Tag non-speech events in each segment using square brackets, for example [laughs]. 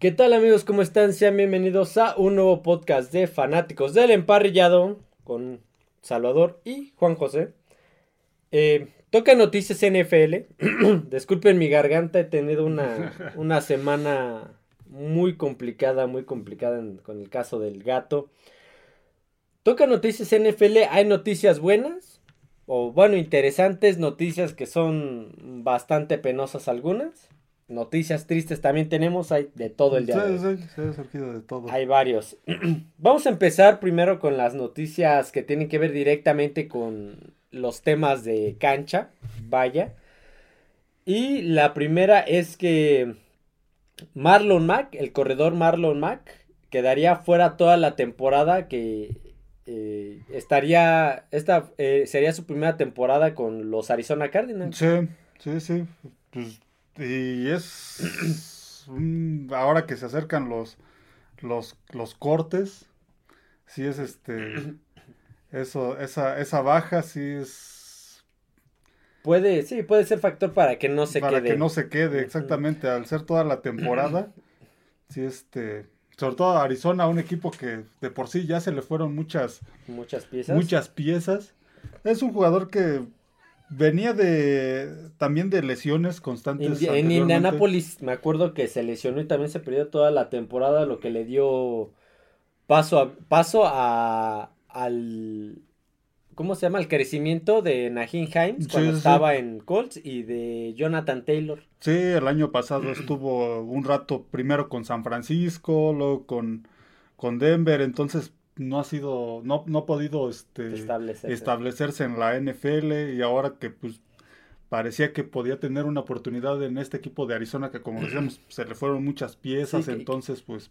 ¿Qué tal amigos? ¿Cómo están? Sean bienvenidos a un nuevo podcast de fanáticos del emparrillado con Salvador y Juan José. Eh, toca noticias NFL. [clears throat] Disculpen mi garganta, he tenido una, [laughs] una semana muy complicada, muy complicada con el caso del gato. Toca noticias NFL, hay noticias buenas, o bueno, interesantes, noticias que son bastante penosas algunas. Noticias tristes también tenemos, hay de todo el día. Sí, sí, sí, ha surgido de todo. Hay varios. [clears throat] Vamos a empezar primero con las noticias que tienen que ver directamente con los temas de cancha, vaya. Y la primera es que Marlon Mack, el corredor Marlon Mack, quedaría fuera toda la temporada que eh, estaría, esta eh, sería su primera temporada con los Arizona Cardinals. Sí, sí, sí. Pues, y es ahora que se acercan los, los, los cortes, sí es este, eso, esa, esa baja sí es Puede, sí, puede ser factor para que no se para quede. que no se quede, exactamente, al ser toda la temporada, [clears throat] sí, este, sobre todo a Arizona, un equipo que de por sí ya se le fueron muchas, Muchas piezas. muchas piezas. Es un jugador que venía de también de lesiones constantes. En. Indianápolis me acuerdo que se lesionó y también se perdió toda la temporada, lo que le dio paso a, paso a al ¿cómo se llama? al crecimiento de Naheem Himes cuando sí, sí. estaba en Colts y de Jonathan Taylor. Sí, el año pasado estuvo un rato primero con San Francisco, luego con, con Denver, entonces no ha sido, no, no ha podido este, Establecerse. establecerse en la NFL y ahora que pues parecía que podía tener una oportunidad en este equipo de Arizona que como decíamos [clears throat] se le fueron muchas piezas, Sí, que- entonces pues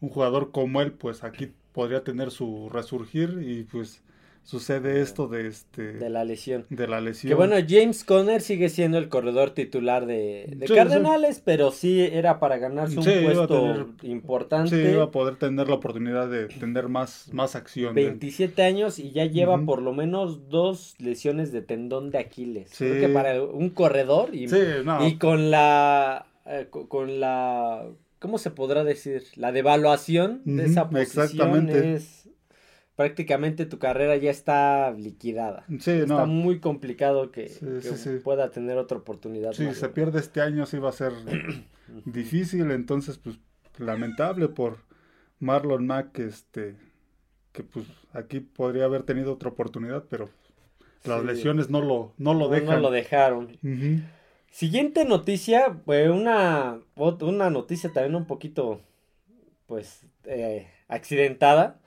un jugador como él pues aquí podría tener su resurgir y pues sucede esto de este de la lesión. de la lesión. Que bueno, James Conner sigue siendo el corredor titular de, de Sí, Cardenales, pero sí era para ganarse un Sí, puesto tener- importante. Sí, iba a poder tener la oportunidad de tener más, más acción. de- 27 años y ya lleva Ujú. por lo menos dos lesiones de tendón de Aquiles. Sí. Creo que para un corredor y, Sí, no. y con la eh, co- con la ¿cómo se podrá decir? La devaluación de Ujú, esa posición exactamente. es prácticamente tu carrera ya está liquidada. Sí, Está no. muy complicado que, Sí, que sí, sí. pueda tener otra oportunidad. Si Mario. se pierde este año, sí va a ser [clears throat] difícil. Entonces, pues, lamentable por Marlon Mack, este, que pues aquí podría haber tenido otra oportunidad, pero las Sí. lesiones no lo, no lo No, dejan. no lo dejaron. Siguiente noticia, pues una, una noticia también un poquito, pues, eh, accidentada.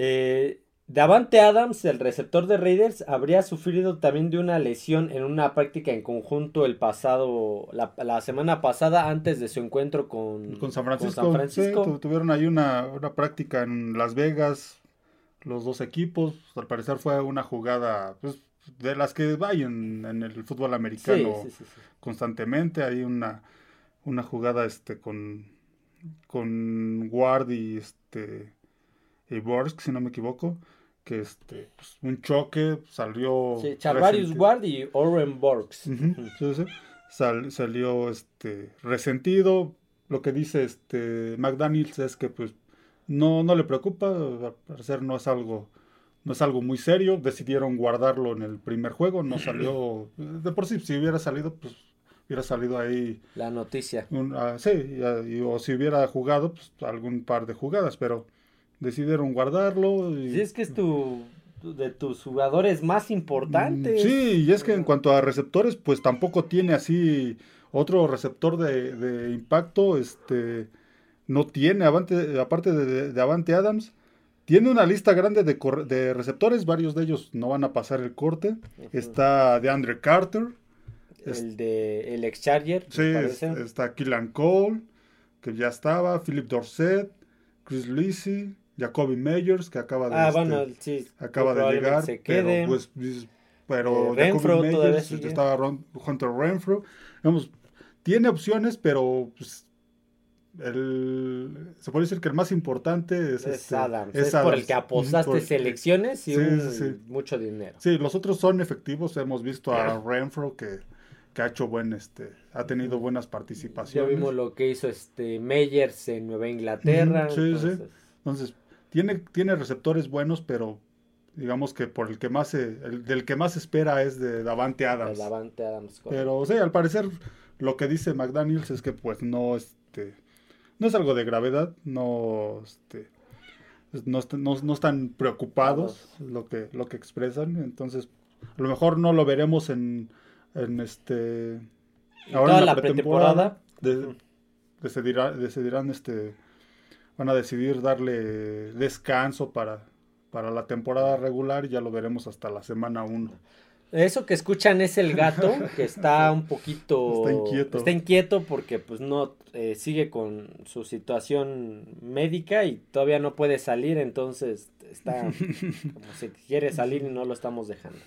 Eh, Davante Adams, el receptor de Raiders, habría sufrido también de una lesión en una práctica en conjunto el pasado, la, la semana pasada antes de su encuentro con, Con San Francisco. San Francisco. sí, tuvieron ahí una, una práctica en Las Vegas, los dos equipos. Al parecer fue una jugada pues, de las que hay en, en el fútbol americano sí, sí, sí. constantemente. Hay una, una jugada este con, con Ward y este y Borsk, si no me equivoco. Que este, pues, un choque salió. Sí, Charvarius. Ward y Oren sí, sí. Sal- salió este resentido. Lo que dice este McDaniels es que pues no, no le preocupa, al parecer no es algo, no es algo muy serio. Decidieron guardarlo en el primer juego, no salió. [clears throat] De por sí, si hubiera salido, pues hubiera salido ahí La noticia. un, ah, sí, y- y- o si hubiera jugado, pues algún par de jugadas, pero decidieron guardarlo. Y, Sí, es que es tu, de tus jugadores más importantes. Sí, y es que en cuanto a receptores, pues tampoco tiene así otro receptor de, de impacto, este, no tiene, avante- aparte de, de Avante Adams, tiene una lista grande de, de receptores, varios de ellos no van a pasar el corte. Está de Andre Carter, es- El de el ex Charger, sí, es- está Killan Cole, que ya estaba, Philip Dorset, Chris Lisi, Jacoby Meyers, que acaba de, ah, este, bueno, sí. acaba de llegar, se pero quede. pues pero Eh, Renfro Jacoby Meyers, estaba Ron- Hunter Renfro, Vamos, tiene opciones, pero pues, el, se puede decir que el más importante es, es este, Adams. es Es, por el que apostaste Por- selecciones y Sí, un- sí, sí. mucho dinero. Sí, los otros son efectivos. Hemos visto a [laughs] Renfro que, que ha hecho buen, este, ha tenido buenas Ya participaciones. vimos lo que hizo este Meyers en Nueva Inglaterra. Sí, sí. entonces, Entonces, tiene, tiene receptores buenos, pero digamos que por el que más se, el, del que más se espera es de Davante Adams. el Davante Adams. correcto. Pero, sí, al parecer, lo que dice McDaniels es que pues no, este, no es algo de gravedad, no, este, no, no- no están preocupados, lo que, lo que expresan, entonces, a lo mejor no lo veremos en, en este, Y toda la pretemporada. de- Ujú. decidirá- decidirán, este, van a decidir darle descanso para, para la temporada regular y ya lo veremos hasta la semana 1. Eso que escuchan es el gato [laughs] que está un poquito Está inquieto. está inquieto porque pues no eh, sigue con su situación médica y todavía no puede salir, entonces está [laughs] como si quiere salir y no lo estamos dejando.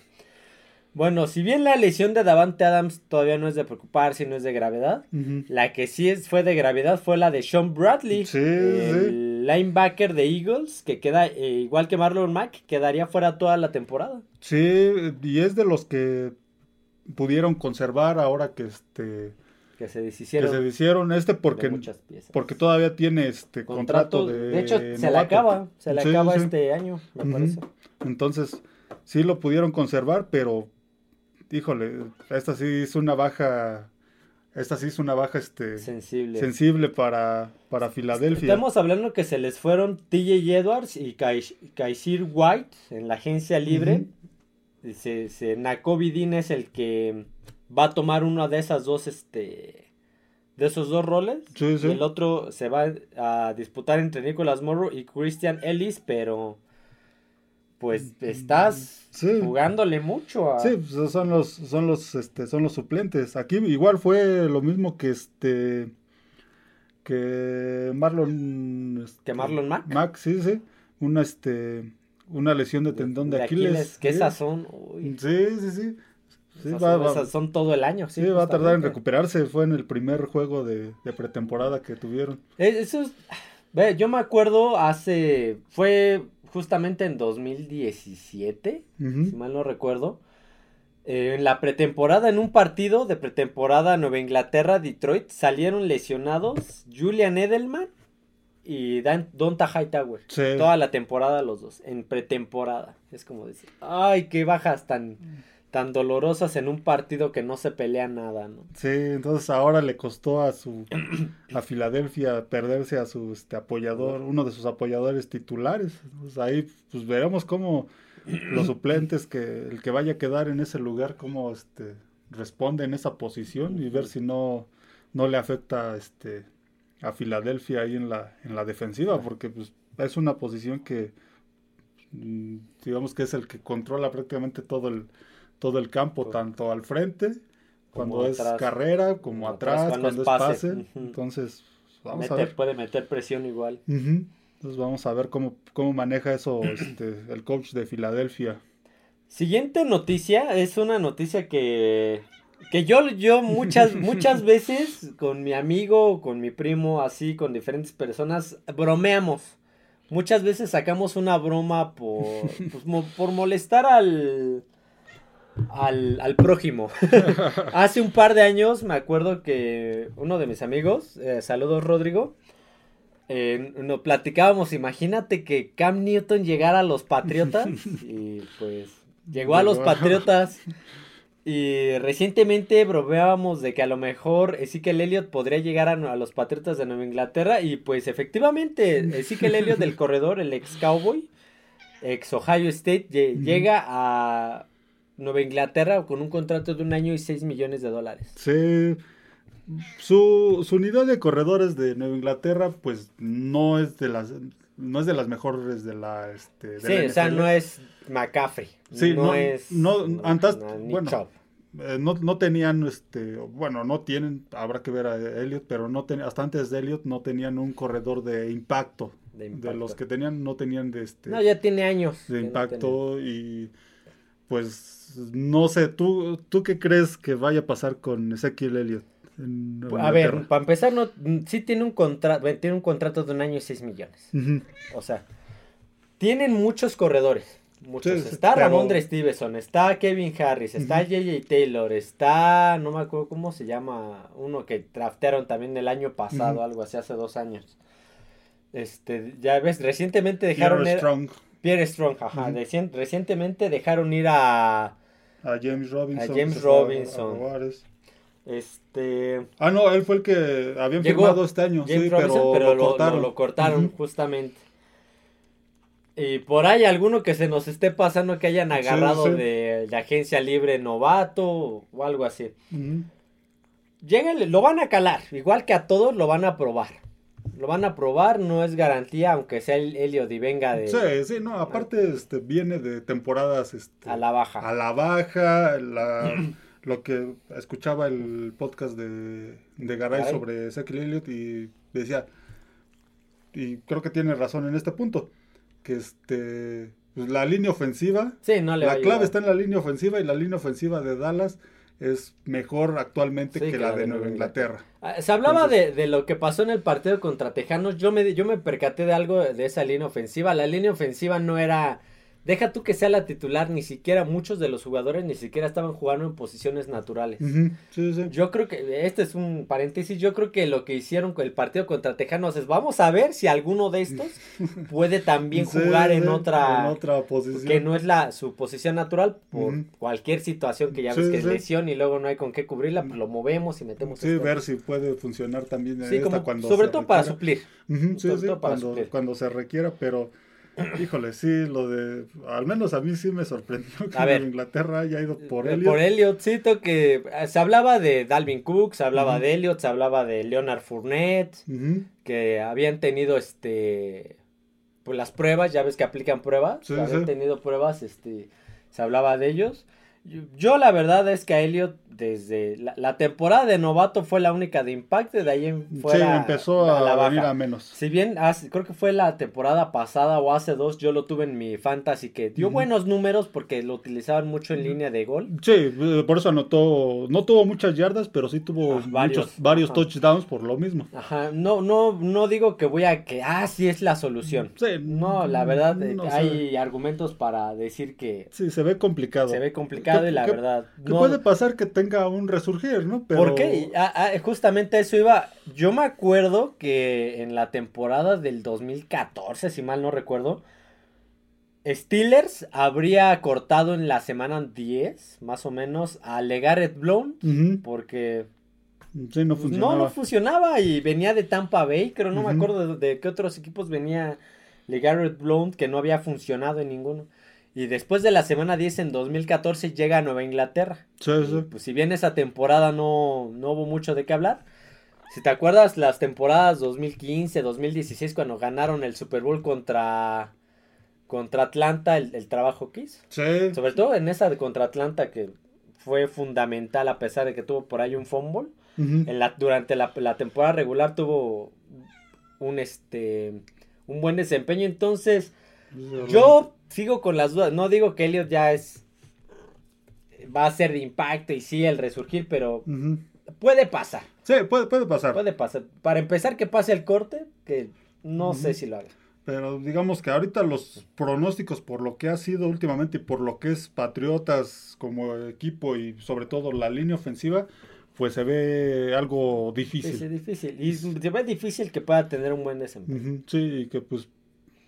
Bueno, si bien la lesión de Davante Adams todavía no es de preocuparse no es de gravedad, la que sí es, fue de gravedad fue la de Sean Bradley, Sí, el linebacker de Eagles, que queda eh, igual que Marlon Mack, quedaría fuera toda la temporada. Sí, y es de los que pudieron conservar ahora que este Que se que deshicieron se hicieron este porque porque todavía tiene este contrato, Contrato, de de hecho, se le acaba, se le Sí, acaba este año, me parece. Entonces, sí lo pudieron conservar, pero híjole, esta sí es una baja esta sí es una baja este Sensible. sensible para para Filadelfia. Estamos hablando que se les fueron TJ Edwards y Kai- Kaisir White en la agencia libre. Y se, se- Nakobe Dean es el que va a tomar una de esas dos, este, de esos dos roles. Sí, sí. Y el otro se va a disputar entre Nicolas Morrow y Christian Ellis, pero pues estás Sí. jugándole mucho a... Sí, pues, son los, son los, este, son los suplentes. Aquí igual fue lo mismo que este, que Marlon, este, Que Marlon Mack. Mack, sí, sí, una, este, una lesión de tendón de, Aquiles. que sí. esas son... uy, Sí, sí, sí. Sí, esas va, son, va- esas son todo el año. Sí, sí, va a tardar en recuperarse. Fue en el primer juego de, de pretemporada que tuvieron. Eh, Eso es- ve, yo me acuerdo hace, fue justamente en 2017, Ujú. si mal no recuerdo, eh, en la pretemporada, en un partido de pretemporada Nueva Inglaterra, Detroit, salieron lesionados Julian Edelman y Dan, Donta Hightower. Sí. Toda la temporada los dos, en pretemporada. Es como decir, ay, qué bajas tan, tan dolorosas en un partido que no se pelea nada, ¿no? Sí, entonces ahora le costó a su [clears throat] a Filadelfia perderse a su este apoyador, uno de sus apoyadores titulares. Pues ahí pues veremos cómo [clears throat] los suplentes que el que vaya a quedar en ese lugar cómo este responde en esa posición y ver si no no le afecta este a Filadelfia ahí en la en la defensiva porque pues es una posición que mm, digamos que es el que controla prácticamente todo el todo el campo tanto al frente cuando es carrera, como atrás, cuando, cuando es pase. Entonces, vamos a ver. puede meter presión igual. Entonces vamos a ver cómo, cómo maneja eso [clears throat] este, el coach de Filadelfia. Siguiente noticia es una noticia que, que yo, yo muchas, [laughs] muchas veces con mi amigo, con mi primo, así, con diferentes personas, bromeamos. Muchas veces sacamos una broma por, pues, mo- por molestar al, al, al prójimo. [laughs] Hace un par de años me acuerdo que uno de mis amigos, eh, saludos Rodrigo, eh, nos platicábamos, imagínate que Cam Newton llegara a los Patriotas [laughs] y pues llegó a los. Patriotas y recientemente bromeábamos de que a lo mejor Ezekiel Elliott podría llegar a, a los Patriotas de Nueva Inglaterra y pues efectivamente Ezekiel Elliott del corredor, el ex Cowboy, ex Ohio State, llega a Nueva Inglaterra con un contrato de un año y 6 millones de dólares. Sí, su, su unidad de corredores de Nueva Inglaterra, pues no es de las no es de las mejores de la este de Sí, la o sea, no es McCaffrey. Sí, no, no- es. no, antes- Nick bueno. Eh, no, no tenían, este, bueno, no tienen, habrá que ver a Elliot, pero no ten- hasta antes de Elliot no tenían un corredor de impacto. De De impacto. los que tenían, no tenían de este No, ya tiene años. de no impacto y pues no sé, ¿tú, ¿tú qué crees que vaya a pasar con Ezequiel Elliott? en. A ver, para empezar, no, sí tiene un contrato, tiene un contrato de un año y 6 millones. O sea, tienen muchos corredores. muchos. Sí, está pero- Ramondre Stevenson, está Kevin Harris, está JJ Taylor, está, no me acuerdo cómo se llama, uno que draftearon también el año pasado, algo así, hace dos años. Este, ya ves, recientemente dejaron ir, Strong, Pierre Strong, ajá, recientemente dejaron ir a, a James Robinson. A James Robinson. a este, Ah, no, él fue el que habían Llegó firmado este año, James sí, Robinson, pero, pero, lo, lo, cortaron. lo- lo cortaron, Ujú. justamente. Y por ahí alguno que se nos esté pasando que hayan agarrado sí. De, de agencia libre novato o algo así. Lleguen, lo van a calar, igual que a todos lo van a probar. Lo van a probar, no es garantía, aunque sea el Elliot y venga de Sí, sí, no, aparte este, viene de temporadas este, a la baja. a la baja, la- [clears throat] lo que escuchaba el podcast de, de Garay Garay. sobre Ezekiel Elliott y decía, y creo que tiene razón en este punto, que este pues, la línea ofensiva, Sí, no le la clave está en la línea ofensiva y la línea ofensiva de Dallas es mejor actualmente Sí, que, la de Nueva Inglaterra. Ah, Se hablaba Entonces- de, de lo que pasó en el partido contra Tejanos. Yo me, yo me percaté de algo de esa línea ofensiva. La línea ofensiva no era. Deja tú que sea la titular, ni siquiera muchos de los jugadores ni siquiera estaban jugando en posiciones naturales. Ujú, Sí, sí. Yo creo que, este es un paréntesis, yo creo que lo que hicieron con el partido contra Tejanos es, vamos a ver si alguno de estos [laughs] puede también Sí, jugar en otra, en otra posición. que no es la su posición natural por cualquier situación que ya ves que es lesión y luego no hay con qué cubrirla, pues lo movemos y metemos Sí, este. ver si puede funcionar también en Sí, esta como- cuando sobre todo para. Ujú, sí, sobre sí, todo para cuando, suplir. cuando se requiera, pero híjole, sí, lo de, al menos a mí sí me sorprendió que A ver. Inglaterra haya ido por Eh, él. Por Elliotcito que eh, se hablaba de Dalvin Cook, se hablaba de Elliot, se hablaba de Leonard Fournette, que habían tenido este pues las pruebas, ya ves que aplican pruebas, Sí, habían sí. tenido pruebas, este se hablaba de ellos. Yo, yo la verdad es que a Elliot desde la, la temporada de novato fue la única de impacto, de ahí en Sí, empezó a, la venir baja. a menos. Si bien hace- creo que fue la temporada pasada o hace dos, yo lo tuve en mi fantasy que dio buenos números porque lo utilizaban mucho en línea de gol. Sí, eh, por eso anotó, no tuvo muchas yardas, pero sí tuvo Ah, varios. muchos, varios Ajá. touchdowns por lo mismo. Ajá, no, no, no digo que voy a que, ah, sí es la solución. Sí, No, la verdad, eh, sé. hay argumentos para decir que Sí, se ve complicado. se ve complicado ¿Qué- y la qué- verdad. Que no- puede pasar que tenga un resurgir, ¿no? Pero... ¿Por qué? Ah, ah, justamente eso iba. Yo me acuerdo que en la temporada del 2014, si mal no recuerdo, Steelers habría cortado en la semana 10, más o menos, a Legarrette Blount, porque Sí, no pues, funcionaba. no, no funcionaba y venía de Tampa Bay, pero no me acuerdo de, de qué otros equipos venía LeGarrette Blount, que no había funcionado en ninguno. Y después de la semana 10 en 2014 llega a Nueva Inglaterra. Sí, Y, sí. pues si bien esa temporada no, no hubo mucho de qué hablar. Si te acuerdas las temporadas 2015, 2016 cuando ganaron el Super Bowl contra contra Atlanta, el, el trabajo que hizo. Sí. Sobre todo en esa de contra Atlanta que fue fundamental a pesar de que tuvo por ahí un fumble. Ujú. En la, durante la, la temporada regular tuvo un este un buen desempeño. Entonces, yo sigo con las dudas. No digo que Elliot ya es. Va a ser de impacto y sí el resurgir, pero puede pasar. Sí, puede, puede pasar. Puede pasar. Para empezar, que pase el corte, que no sé si lo haga. Pero digamos que ahorita los pronósticos por lo que ha sido últimamente y por lo que es Patriotas como equipo y sobre todo la línea ofensiva, pues se ve algo difícil. Sí, sí, difícil. Y se ve difícil que pueda tener un buen desempeño. Sí, y que pues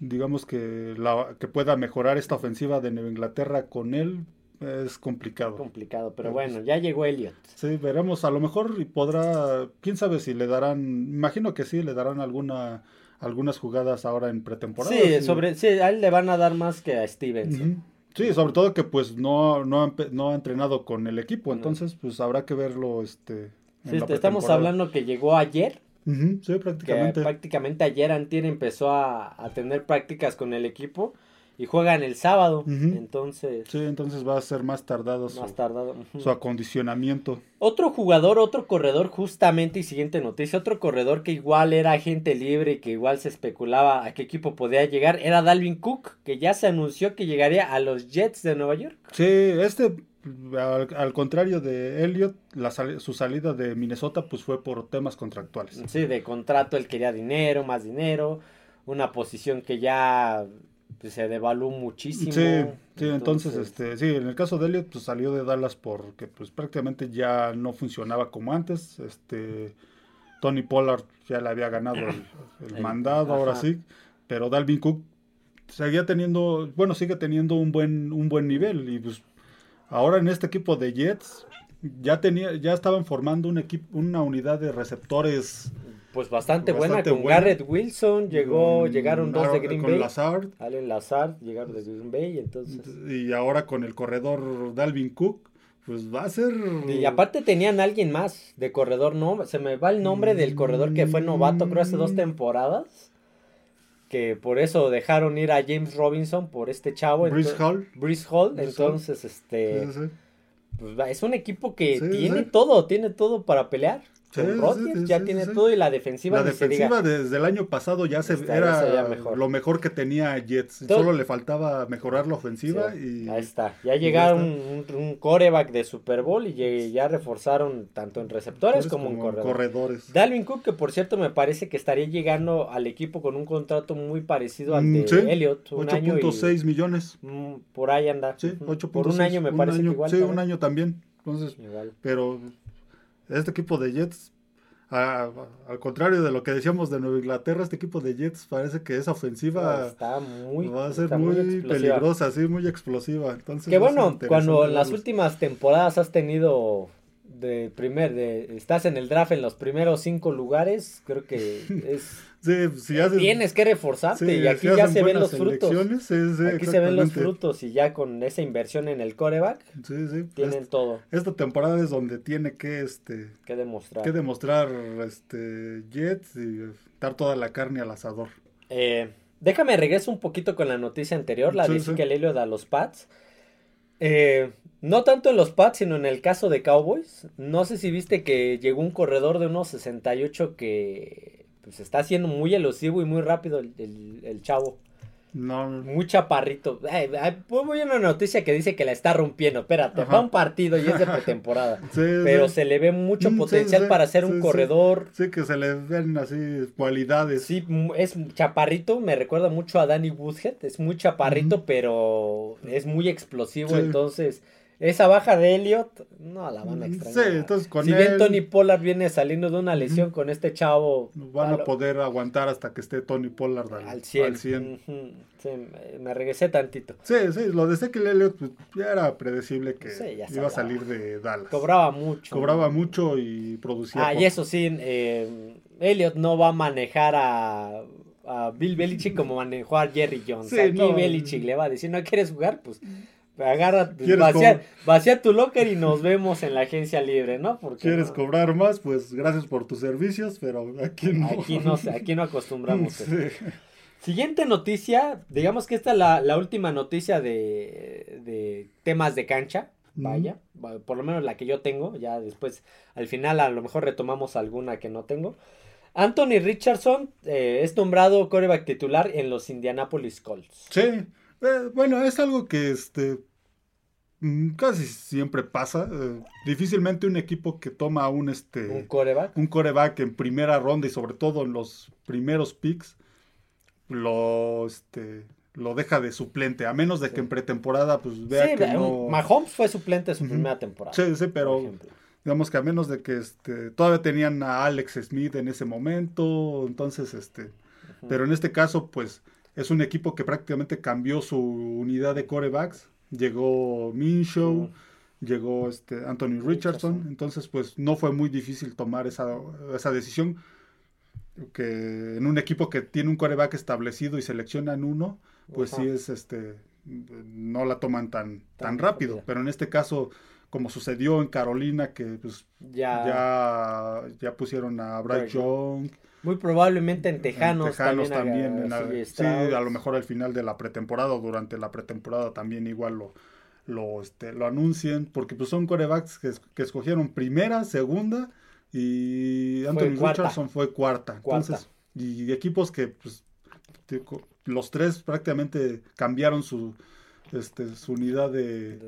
digamos que la que pueda mejorar esta ofensiva de Nueva Inglaterra con él es complicado. Complicado, pero bueno, ya llegó Elliot. Sí, veremos, a lo mejor y podrá, quién sabe si le darán, imagino que sí, le darán alguna algunas jugadas ahora en pretemporada. Sí, sobre, sí, a él le van a dar más que a Stevenson. Sí, sobre todo que pues no, no, ha, no ha entrenado con el equipo, entonces pues habrá que verlo este en Sí, la te estamos hablando que llegó ayer, Sí, que prácticamente. prácticamente ayer Antier empezó a, a tener prácticas con el equipo y juegan el sábado, entonces Sí, entonces va a ser más tardado su, su acondicionamiento. Otro jugador, otro corredor, justamente, y siguiente noticia, otro corredor que igual era agente libre y que igual se especulaba a qué equipo podía llegar, era Dalvin Cook, que ya se anunció que llegaría a los Jets de Nueva York. Sí, este, al, al contrario de Elliot, la sal- su salida de Minnesota pues fue por temas contractuales. Sí, de contrato él quería dinero, más dinero, una posición que ya se devaluó muchísimo. Sí, sí, entonces, este, sí, en el caso de Elliot, pues salió de Dallas porque pues prácticamente ya no funcionaba como antes. Este Tony Pollard ya le había ganado el, mandado, ahora sí. Pero Dalvin Cook seguía teniendo, bueno, sigue teniendo un buen, un buen nivel. Y pues ahora en este equipo de Jets, ya tenía, ya estaban formando un equipo, una unidad de receptores pues bastante, buena con Garrett Wilson, llegó, llegaron dos de Green Bay. Lazard. Allen Lazard, llegaron de Green Bay, entonces. Y ahora con el corredor Dalvin Cook, pues va a ser. Y aparte tenían alguien más de corredor, ¿no? Se me va el nombre del corredor que fue novato, creo, hace dos mm. temporadas. Que por eso dejaron ir a James Robinson por este chavo. Brice Hall. Brice Hall, entonces, este. Pues es un equipo que tiene todo, tiene todo para pelear ya tiene todo y la defensiva. La defensiva desde el año pasado ya se era lo mejor que tenía Jets. Solo le faltaba mejorar la ofensiva y ahí está. Ya llegaron un, coreback de Super Bowl y ya reforzaron tanto en receptores como, en corredores. Dalvin Cook que por cierto me parece que estaría llegando al equipo con un contrato muy parecido al de Elliot, 8.6 millones. Mm, por ahí anda. Sí, Por un año me parece que igual. Sí, un año también. Entonces, pero este equipo de Jets, al contrario de lo que decíamos de Nueva Inglaterra, este equipo de Jets parece que esa ofensiva está muy, va a ser muy, peligrosa, sí, muy explosiva. Entonces, que bueno, cuando en las últimas temporadas has tenido de primer, de estás en el draft en los primeros cinco lugares, creo que [laughs] es tienes que reforzarte y aquí ya se ven los frutos. aquí se ven los frutos y ya con esa inversión en el coreback tienen todo. Esta temporada es donde tiene que este que demostrar que demostrar este Jets y dar toda la carne al asador. Eh, déjame regreso un poquito con la noticia anterior, la de que Lelio da los Pats. Eh, no tanto en los Pats, sino en el caso de Cowboys. No sé si viste que llegó un corredor de unos 68 que pues está haciendo muy elusivo y muy rápido el, chavo. No. Muy chaparrito. Ay, voy a una noticia que dice que la está rompiendo. Espérate, va un partido y es de pretemporada. [laughs] pero se le ve mucho mm, potencial para ser un corredor. Sí. que se le ven así cualidades. Sí, es chaparrito. Me recuerda mucho a Danny Woodhead. Es muy chaparrito, pero es muy explosivo. Entonces esa baja de Elliot, no la van a extrañar. Sí, entonces con si bien Tony Pollard viene saliendo de una lesión con este chavo. Van a poder aguantar hasta que esté Tony Pollard al, 100. Sí, me regresé tantito. Sí, sí, lo de que Elliot pues, ya era predecible que iba a salir de Dallas. Cobraba mucho. Cobraba mucho y producía. Ah, y eso sí, eh, Elliot no va a manejar a, a Bill Belichick como manejó a Jerry Jones. Aquí Belichick le va a decir, ¿no quieres jugar? Pues agarra, vacía, tu locker y nos vemos en la agencia libre, ¿no? Porque ¿Quieres cobrar más? Pues gracias por tus servicios, pero aquí no. Aquí no, aquí no acostumbramos. [laughs] Siguiente noticia, digamos que esta es la, última noticia de, temas de cancha, vaya, por lo menos la que yo tengo, ya después al final a lo mejor retomamos alguna que no tengo. Anthony Richardson eh, es nombrado coreback titular en los Indianapolis Colts. Sí, eh, bueno, es algo que este mm, casi siempre pasa. Eh, difícilmente un equipo que toma un este un coreback. un coreback en primera ronda y sobre todo en los primeros picks lo este lo deja de suplente, a menos de que en pretemporada pues vea que no... Mahomes fue suplente en su primera temporada. Sí, sí, pero digamos que a menos de que este todavía tenían a Alex Smith en ese momento, entonces este pero en este caso pues es un equipo que prácticamente cambió su unidad de corebacks. Llegó Minshew, llegó este Anthony Richardson. Entonces, pues no fue muy difícil tomar esa, esa decisión. Que en un equipo que tiene un coreback establecido y seleccionan uno, pues sí es este no la toman tan, tan rápido. Pero en este caso, como sucedió en Carolina, que pues ya, ya, ya pusieron a Bryce Young muy probablemente en Tejanos, también. sí, a lo mejor al final de la pretemporada o durante la pretemporada también igual lo, lo, este, lo anuncien, porque pues son corebacks que, escogieron primera, segunda y Anthony Richardson fue cuarta. Entonces, y equipos que pues, los tres prácticamente cambiaron su, este, su unidad de,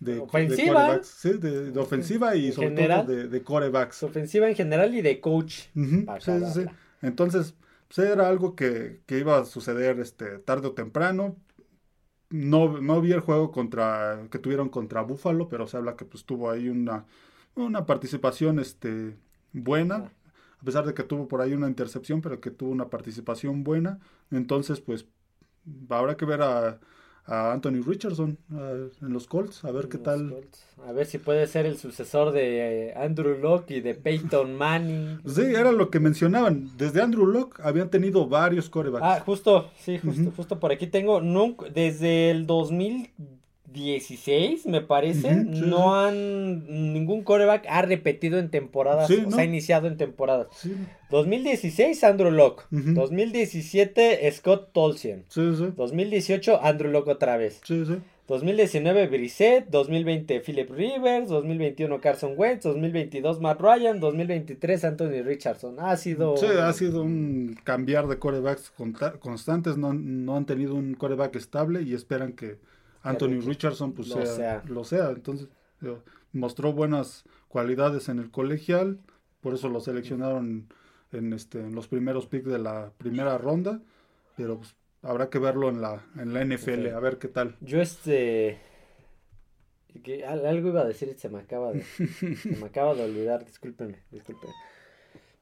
de, ofensiva, de, ofensiva y sobre todo de, corebacks. Ofensiva en general y de coach. sí, sí, entonces, pues era algo que, iba a suceder este, tarde o temprano. no, no vi el juego contra que tuvieron contra Buffalo, pero se habla que pues tuvo ahí una, una participación este, buena, a pesar de que tuvo por ahí una intercepción, pero que tuvo una participación buena. Entonces, pues habrá que ver a, a Anthony Richardson en los Colts, a ver qué tal. A ver si puede ser el sucesor de eh, Andrew Locke y de Peyton Manning. Sí, era lo que mencionaban. Desde Andrew Locke habían tenido varios corebacks. Ah, justo, sí, justo, justo por aquí tengo. Nunca, desde el 2000 16, me parece. no han. Ningún coreback ha repetido en temporadas. o sea, ha iniciado en temporadas. 2016, Andrew Locke. 2017, Scott Tolsien. 2018, Andrew Locke otra vez. 2019, Brissett. 2020, Philip Rivers. 2021, Carson Wentz. 2022, Matt Ryan. 2023, Anthony Richardson. Ha sido. Sí, ha sido un cambiar de corebacks constantes. No, no han tenido un coreback estable y esperan que Anthony Richardson pues lo sea, lo sea. Entonces mostró buenas cualidades en el colegial, por eso lo seleccionaron en, este, en los primeros picks de la primera ronda, pero pues, habrá que verlo en la, en la NFL, a ver qué tal. Yo este... Que algo iba a decir se me acaba de, se me acaba de olvidar, discúlpenme, discúlpenme.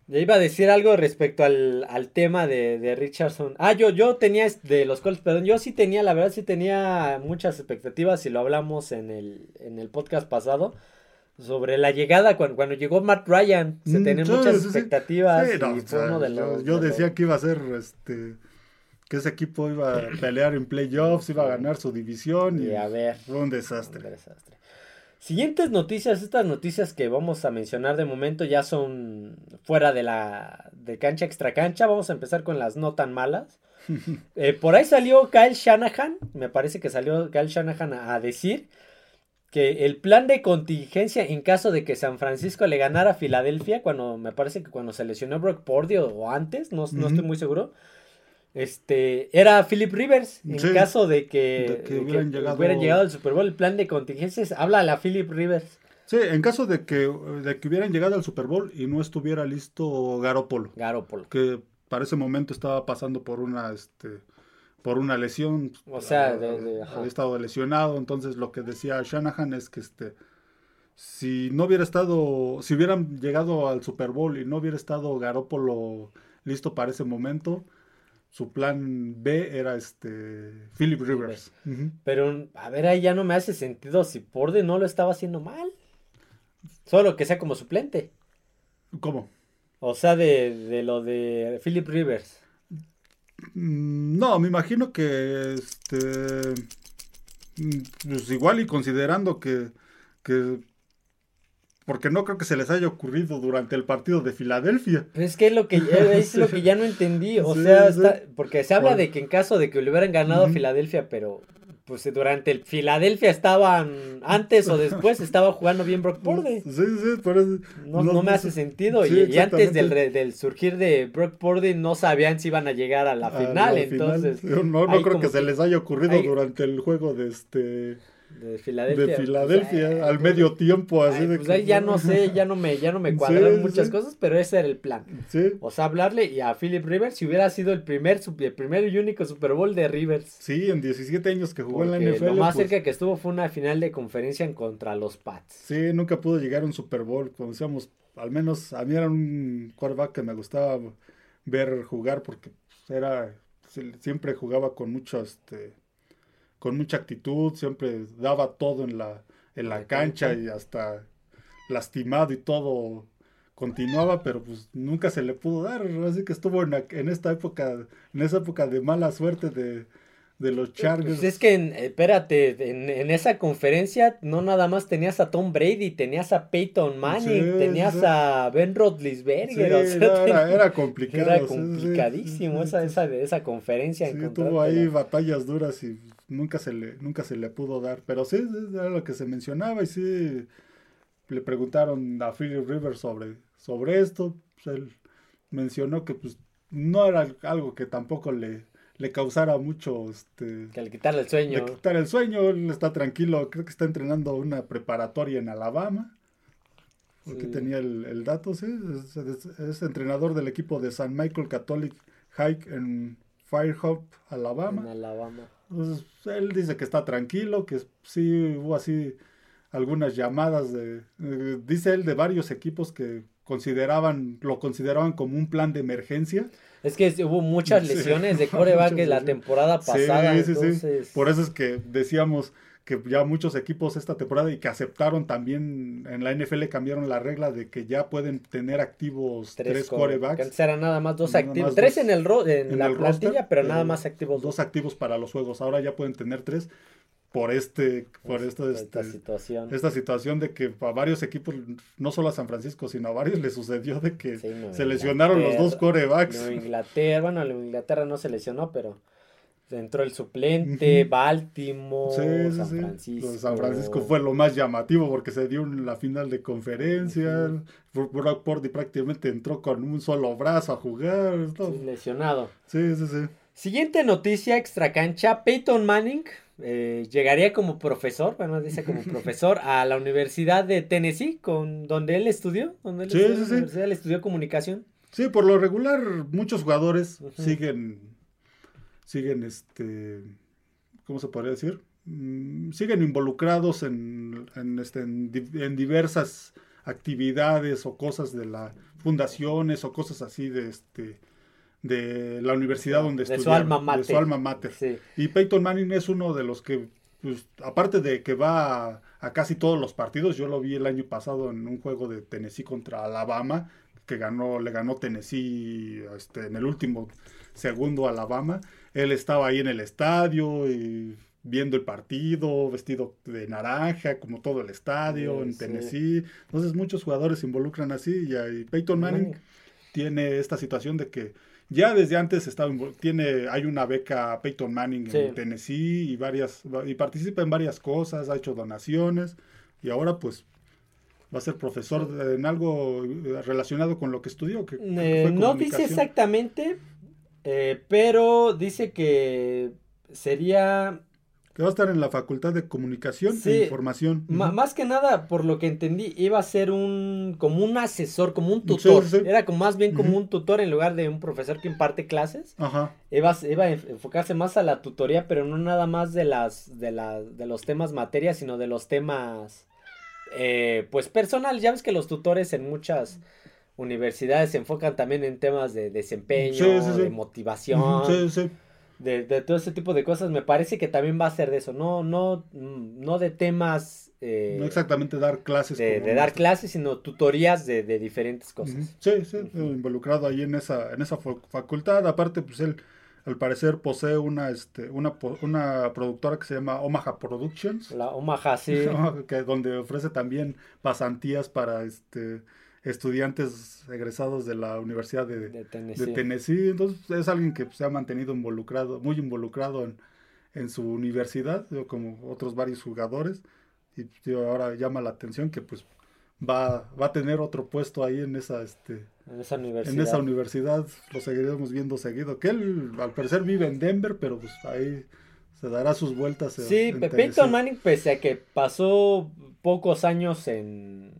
Le iba a decir algo respecto al, tema de, Richardson. Ah, yo, yo tenía de los Colts, perdón, yo sí tenía, la verdad sí tenía muchas expectativas y lo hablamos en el, en el podcast pasado sobre la llegada cuando, cuando llegó Matt Ryan. Se mm, tenían muchas expectativas yo, decía que iba a ser este que ese equipo iba a pelear en playoffs, iba a ganar su división y, a ver, fue un desastre. Un desastre. Siguientes noticias, estas noticias que vamos a mencionar de momento ya son fuera de la de cancha extra cancha. Vamos a empezar con las no tan malas. [laughs] Eh, por ahí salió Kyle Shanahan, me parece que salió Kyle Shanahan a, decir que el plan de contingencia en caso de que San Francisco le ganara a Filadelfia, cuando me parece que cuando se lesionó Brock Purdy o, antes, no, no estoy muy seguro, este, era Philip Rivers, en caso de que, hubieran, llegado... al Super Bowl, el plan de contingencias, habla a Philip Rivers. Sí, en caso de que, de que hubieran llegado al Super Bowl y no estuviera listo Garópolo. Garópolo. Que para ese momento estaba pasando por una, este, por una lesión. O sea, de, había estado lesionado, entonces lo que decía Shanahan es que este, si no hubiera estado, si hubieran llegado al Super Bowl y no hubiera estado Garópolo listo para ese momento, su plan B era este Philip Rivers. Pero, a ver, ahí ya no me hace sentido si Porde no lo estaba haciendo mal. Solo que sea como suplente. ¿Cómo? O sea, de, lo de Philip Rivers. Mm, no, me imagino que este mm, pues igual y considerando que, que porque no creo que se les haya ocurrido durante el partido de Filadelfia. es que es lo que, es lo que ya no entendí. O [laughs] sea, porque se habla de que en caso de que le hubieran ganado Filadelfia, pero pues durante el Filadelfia estaban antes o después [laughs] estaba jugando bien Brock Purdy. Sí, sí, por eso, no, me hace sentido. y, antes del, del, surgir de Brock Purdy no sabían si iban a llegar a la final. entonces, no, no creo que, se les haya ocurrido durante el juego de este de Filadelfia. De Filadelfia, pues, al medio tiempo, así de pues ahí ya no sé, ya no me, ya no me cuadran muchas cosas, pero ese era el plan. O sea, hablarle y a Philip Rivers si hubiera sido el primer, el primer y único Super Bowl de Rivers. Sí, en 17 años que jugó en la NFL. Lo más pues cerca que estuvo fue una final de conferencia en contra los Pats. Sí, nunca pudo llegar a un Super Bowl, como decíamos, al menos a mí era un quarterback que me gustaba ver jugar porque era siempre jugaba con mucho este con mucha actitud, siempre daba todo en la, en la cancha y hasta lastimado y todo continuaba, pero pues nunca se le pudo dar, así que estuvo en, en esta época, en esa época de mala suerte de, los Chargers. Pues es que, espérate, en, esa conferencia no nada más tenías a Tom Brady, tenías a Peyton Manning, tenías a Ben Roethlisberger. era, complicado. Era complicadísimo esa, esa, esa conferencia. Sí, tuvo ahí batallas duras y nunca se le, nunca se le pudo dar. Pero sí, era lo que se mencionaba y sí le preguntaron a Philip Rivers sobre, sobre esto. Pues, él mencionó que pues no era algo que tampoco le, le causara mucho este que le quitara el sueño. Le quitara el sueño, él está tranquilo, creo que está entrenando una preparatoria en Alabama. Aquí tenía el, dato, sí, es, entrenador del equipo de San Michael Catholic High en Firehope, Alabama. En Alabama. Entonces, él dice que está tranquilo, que sí hubo así algunas llamadas de, eh, dice él, de varios equipos que consideraban, lo consideraban como un plan de emergencia. Es que hubo muchas [laughs] lesiones de [laughs] coreback la temporada pasada. Sí, sí, sí. Por eso es que decíamos que ya muchos equipos esta temporada y que aceptaron también en la NFL cambiaron la regla de que ya pueden tener activos tres, corebacks. Que eran nada más dos activos, tres en el en, la plantilla, pero nada más activos. Dos activos para los juegos. Ahora ya pueden tener tres por este por esta, esta, situación esta situación de que a varios equipos no solo a San Francisco sino a varios [laughs] le sucedió de que se lesionaron los dos corebacks Nueva Inglaterra bueno Inglaterra no se lesionó pero entró el suplente Baltimore San Francisco San Francisco. Fue lo más llamativo porque se dio en la final de conferencia Brock Purdy prácticamente entró con un solo brazo a jugar lesionado. Sí sí sí. Siguiente noticia extra cancha Peyton Manning eh, llegaría como profesor, bueno, dice como [laughs] profesor a la Universidad de Tennessee, con donde él estudió, donde él sí, estudió, sí, él estudió comunicación. Sí, por lo regular muchos jugadores siguen, siguen, este, ¿cómo se podría decir? Mm, siguen involucrados en, en, este, en diversas actividades o cosas de las fundaciones o cosas así de este de la universidad donde estudió. De su alma mater. De su alma mater. Y Peyton Manning es uno de los que, pues, aparte de que va a, casi todos los partidos, yo lo vi el año pasado en un juego de Tennessee contra Alabama, que ganó, le ganó Tennessee este, en el último segundo a Alabama. Él estaba ahí en el estadio y viendo el partido, vestido de naranja, como todo el estadio en Tennessee. Entonces muchos jugadores se involucran así y, y Peyton Manning tiene esta situación de que ya desde antes estaba tiene hay una beca Peyton Manning en Tennessee y varias y participa en varias cosas, ha hecho donaciones y ahora pues va a ser profesor en algo relacionado con lo que estudió. Que, eh, no dice exactamente, eh, pero dice que sería que va a estar en la Facultad de Comunicación e Información. Más que nada, por lo que entendí, iba a ser un como un asesor, como un tutor. Era como más bien como un tutor en lugar de un profesor que imparte clases. Ajá. Iba, iba, a enfocarse más a la tutoría, pero no nada más de las de, la, de los temas materias, sino de los temas eh, pues personal. Ya ves que los tutores en muchas universidades se enfocan también en temas de desempeño, de motivación. Sí, sí de, de, todo ese tipo de cosas, me parece que también va a ser de eso, no, no, no de temas... Eh, no exactamente dar clases. De, dar clases, sino tutorías de, diferentes cosas. Sí, sí, involucrado ahí en esa, en esa facultad. Aparte, pues él al parecer posee una, este, una, una productora que se llama Omaha Productions. La Omaha, sí. [laughs] que, donde ofrece también pasantías para este estudiantes egresados de la Universidad de, Tennessee. Entonces es alguien que se ha mantenido involucrado, muy involucrado en, en su universidad, como otros varios jugadores. Y ahora llama la atención que pues va, va a tener otro puesto ahí en esa, este, en esa universidad. En esa universidad lo seguiremos viendo seguido. Que él al parecer vive en Denver, pero pues ahí se dará sus vueltas. Sí, Peyton Manning, pese a que pasó pocos años en,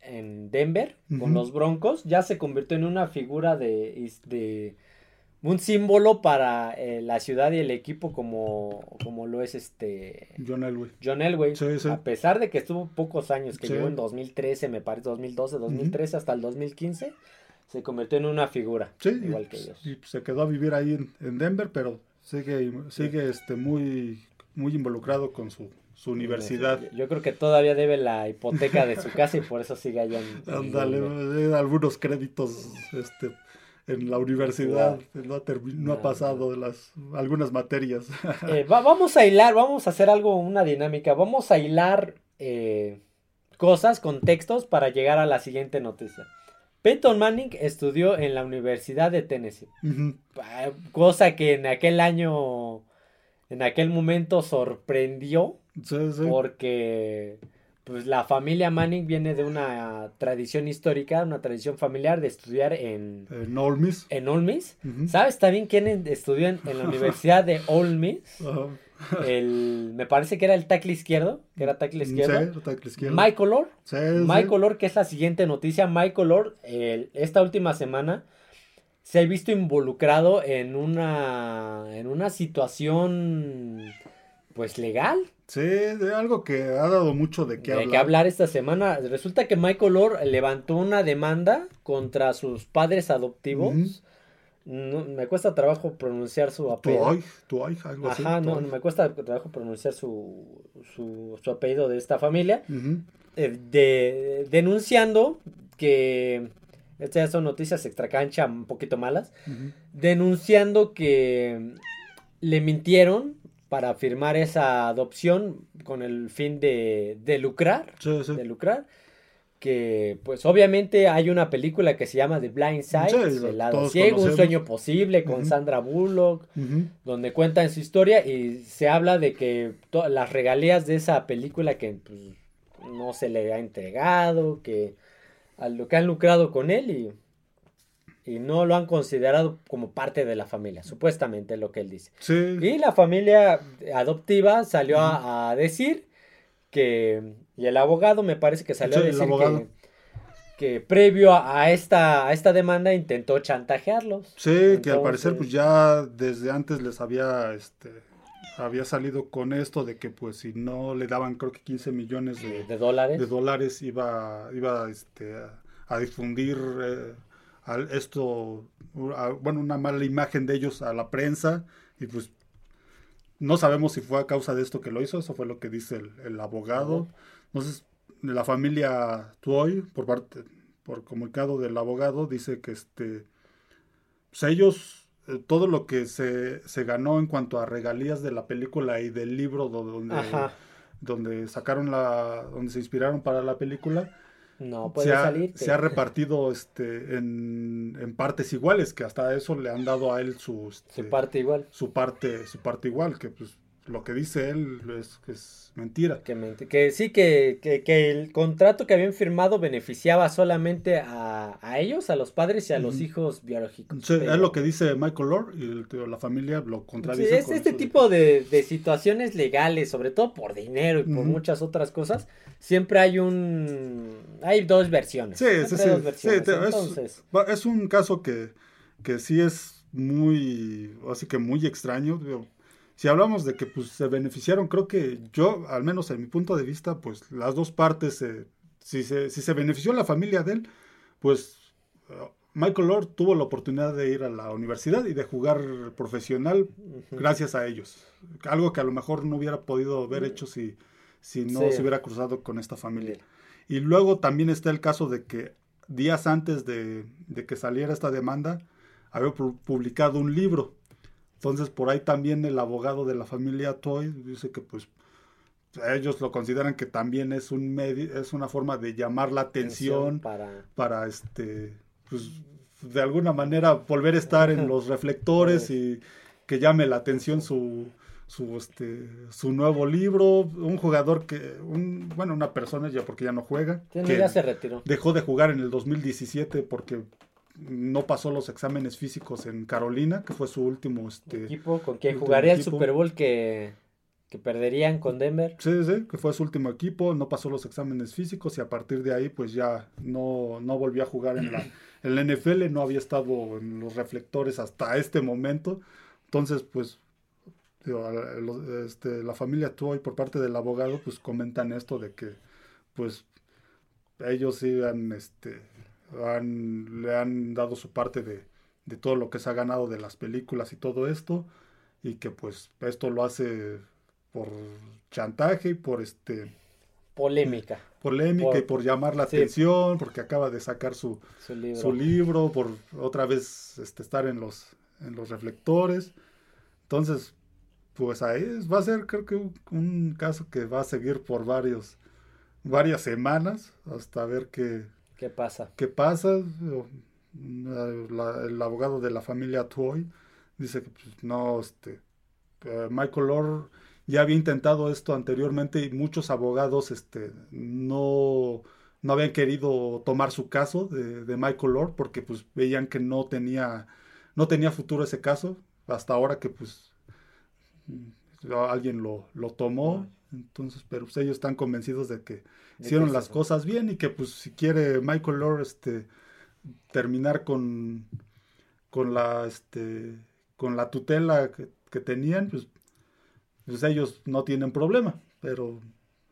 en Denver con los Broncos, ya se convirtió en una figura de, de un símbolo para eh, la ciudad y el equipo como, como lo es este John Elway. John Elway. A pesar de que estuvo pocos años, que llegó en 2013, me parece, 2012, 2013 hasta el 2015, se convirtió en una figura, igual que ellos. Y se quedó a vivir ahí en, en Denver, pero sigue, sigue este, muy, muy involucrado con su su universidad. Yo creo que todavía debe la hipoteca de su casa y por eso sigue allá en... Ándale, algunos créditos este, en la universidad, no, ha, pasado de las algunas materias. Eh, vamos a hilar, vamos a hacer algo, una dinámica, vamos a hilar eh, cosas, contextos para llegar a la siguiente noticia. Peyton Manning estudió en la Universidad de Tennessee, cosa que en aquel año, en aquel momento sorprendió porque pues la familia Manning viene de una tradición histórica, una tradición familiar de estudiar en... En Ole Miss. En Ole Miss. ¿Sabes también quién estudió en, la [laughs] Universidad de Ole Miss? El, me parece que era el tackle izquierdo, que era tackle izquierdo. Sí, izquierdo. Michael Lord. Michael Lord, que es la siguiente noticia. Michael Lord, esta última semana se ha visto involucrado en una, en una situación, pues, legal. Sí, de algo que ha dado mucho de qué de hablar. qué hablar esta semana. Resulta que Michael Orr levantó una demanda contra sus padres adoptivos. No, me cuesta trabajo pronunciar su apellido. Tuoy, algo así. Ajá, no, no, me cuesta trabajo pronunciar su, su, su apellido de esta familia. Eh, de, denunciando que. Estas ya son noticias extracancha un poquito malas. Denunciando que le mintieron para firmar esa adopción con el fin de, de lucrar. Sí, sí. De lucrar. Que pues obviamente hay una película que se llama The Blind Side, Sí, El lado ciego, un sueño posible con. Sandra Bullock donde cuentan su historia y se habla de que las regalías de esa película que pues, no se le ha entregado, que a lo que han lucrado con él y, y no lo han considerado como parte de la familia, supuestamente es lo que él dice. Sí. Y la familia adoptiva salió a, a decir que, y el abogado me parece que salió Sí, a decir que, que previo a, esta, a esta demanda intentó chantajearlos. Sí, que al parecer pues ya desde antes les había este había salido con esto de que pues si no le daban creo que 15 millones de, de, de dólares. de dólares iba iba este a, a difundir eh, al- esto a- bueno una mala imagen de ellos a la prensa y pues no sabemos si fue a causa de esto que lo hizo, eso fue lo que dice el, el abogado. Entonces, la familia Tuoy, por parte, por comunicado del abogado, dice que este, pues ellos, eh, todo lo que se, se ganó en cuanto a regalías de la película y del libro do- donde, donde sacaron la, donde se inspiraron para la película, No puede se ha, salir. se ha repartido este, en, en partes iguales, que hasta eso le han dado a él su, Su este, parte igual. su parte, su parte igual, que pues lo que dice él es que es mentira. Que, mente- que sí, que, que, que el contrato que habían firmado beneficiaba solamente a, a ellos, a los padres y a los hijos biológicos. Sí, Pero- es lo que dice Michael Lord y el- la familia lo Sí, contradice. es con este tipo de, de situaciones legales, sobre todo por dinero y por muchas otras cosas, siempre hay un... Hay dos versiones. Sí, sí, sí. sí, versiones. te- es- Entonces, va- es, un caso que, que sí es muy, así que muy extraño. digo, Si hablamos de que pues, se beneficiaron, creo que yo, al menos en mi punto de vista, pues las dos partes, eh, si, se, si se benefició la familia de él, pues eh, Michael Lord tuvo la oportunidad de ir a la universidad y de jugar profesional gracias a ellos. Algo que a lo mejor no hubiera podido haber hecho si, si no Sí. se hubiera cruzado con esta familia. Y luego también está el caso de que días antes de, de que saliera esta demanda, había pu- publicado un libro. Entonces por ahí también el abogado de la familia Toy dice que pues ellos lo consideran que también es un medio, es una forma de llamar la atención para... para este pues de alguna manera volver a estar en [laughs] los reflectores y que llame la atención su su este su nuevo libro un jugador que un bueno una persona ya porque ya no juega Sí, que ya se retiró. dejó de jugar en el 2017 porque no pasó los exámenes físicos en Carolina que fue su último este Equipo con quien jugaría el. Super Bowl que, que perderían con Denver. Sí, sí, que fue su último equipo, no pasó los exámenes físicos y a partir de ahí pues ya no, no volvió a jugar en la, [clears throat] en la NFL, no había estado en los reflectores hasta este momento. Entonces pues este, la familia Toy por parte del abogado pues comentan esto de que pues ellos han, este, han- le han dado su parte de, de todo lo que se ha ganado de las películas y todo esto y que pues esto lo hace por chantaje y por este Polémica. polémica Por- y por llamar la sí. atención porque acaba de sacar su, Su libro. su libro por otra vez este, estar en los en los reflectores entonces pues ahí es- va a ser creo que un, un caso que va a seguir por varios varias semanas hasta ver qué ¿Qué pasa? qué pasa la- el abogado de la familia Toy dice que pues, no este eh, Michael Orr ya había intentado esto anteriormente y muchos abogados este no no habían querido tomar su caso de, de Michael Orr porque pues veían que no tenía no tenía futuro ese caso. Hasta ahora que pues mm, alguien lo, lo tomó entonces pero pues, ellos están convencidos de que ¿De hicieron las cosas bien y que pues si quiere Michael Lord este terminar con con la, este, con la tutela que, que tenían, pues, pues ellos no tienen problema, pero